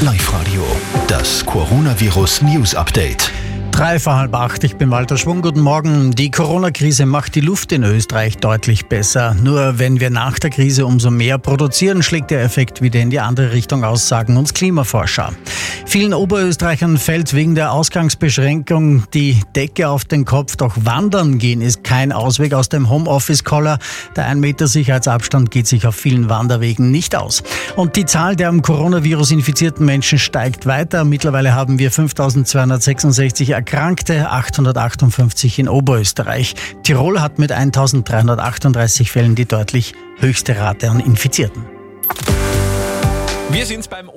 Live Radio, das Coronavirus News Update. Drei vor halb acht, ich bin Walter Schwung, guten Morgen. Die Corona-Krise macht die Luft in Österreich deutlich besser. Nur wenn wir nach der Krise umso mehr produzieren, schlägt der Effekt wieder in die andere Richtung aus, sagen uns Klimaforscher. Vielen Oberösterreichern fällt wegen der Ausgangsbeschränkung die Decke auf den Kopf, doch wandern gehen ist kein Ausweg aus dem Homeoffice-Koller. Der 1 Meter Sicherheitsabstand geht sich auf vielen Wanderwegen nicht aus. Und die Zahl der am Coronavirus infizierten Menschen steigt weiter. Mittlerweile haben wir 5266 Erkrankte, 858 in Oberösterreich. Tirol hat mit 1338 Fällen die deutlich höchste Rate an Infizierten. Wir sind beim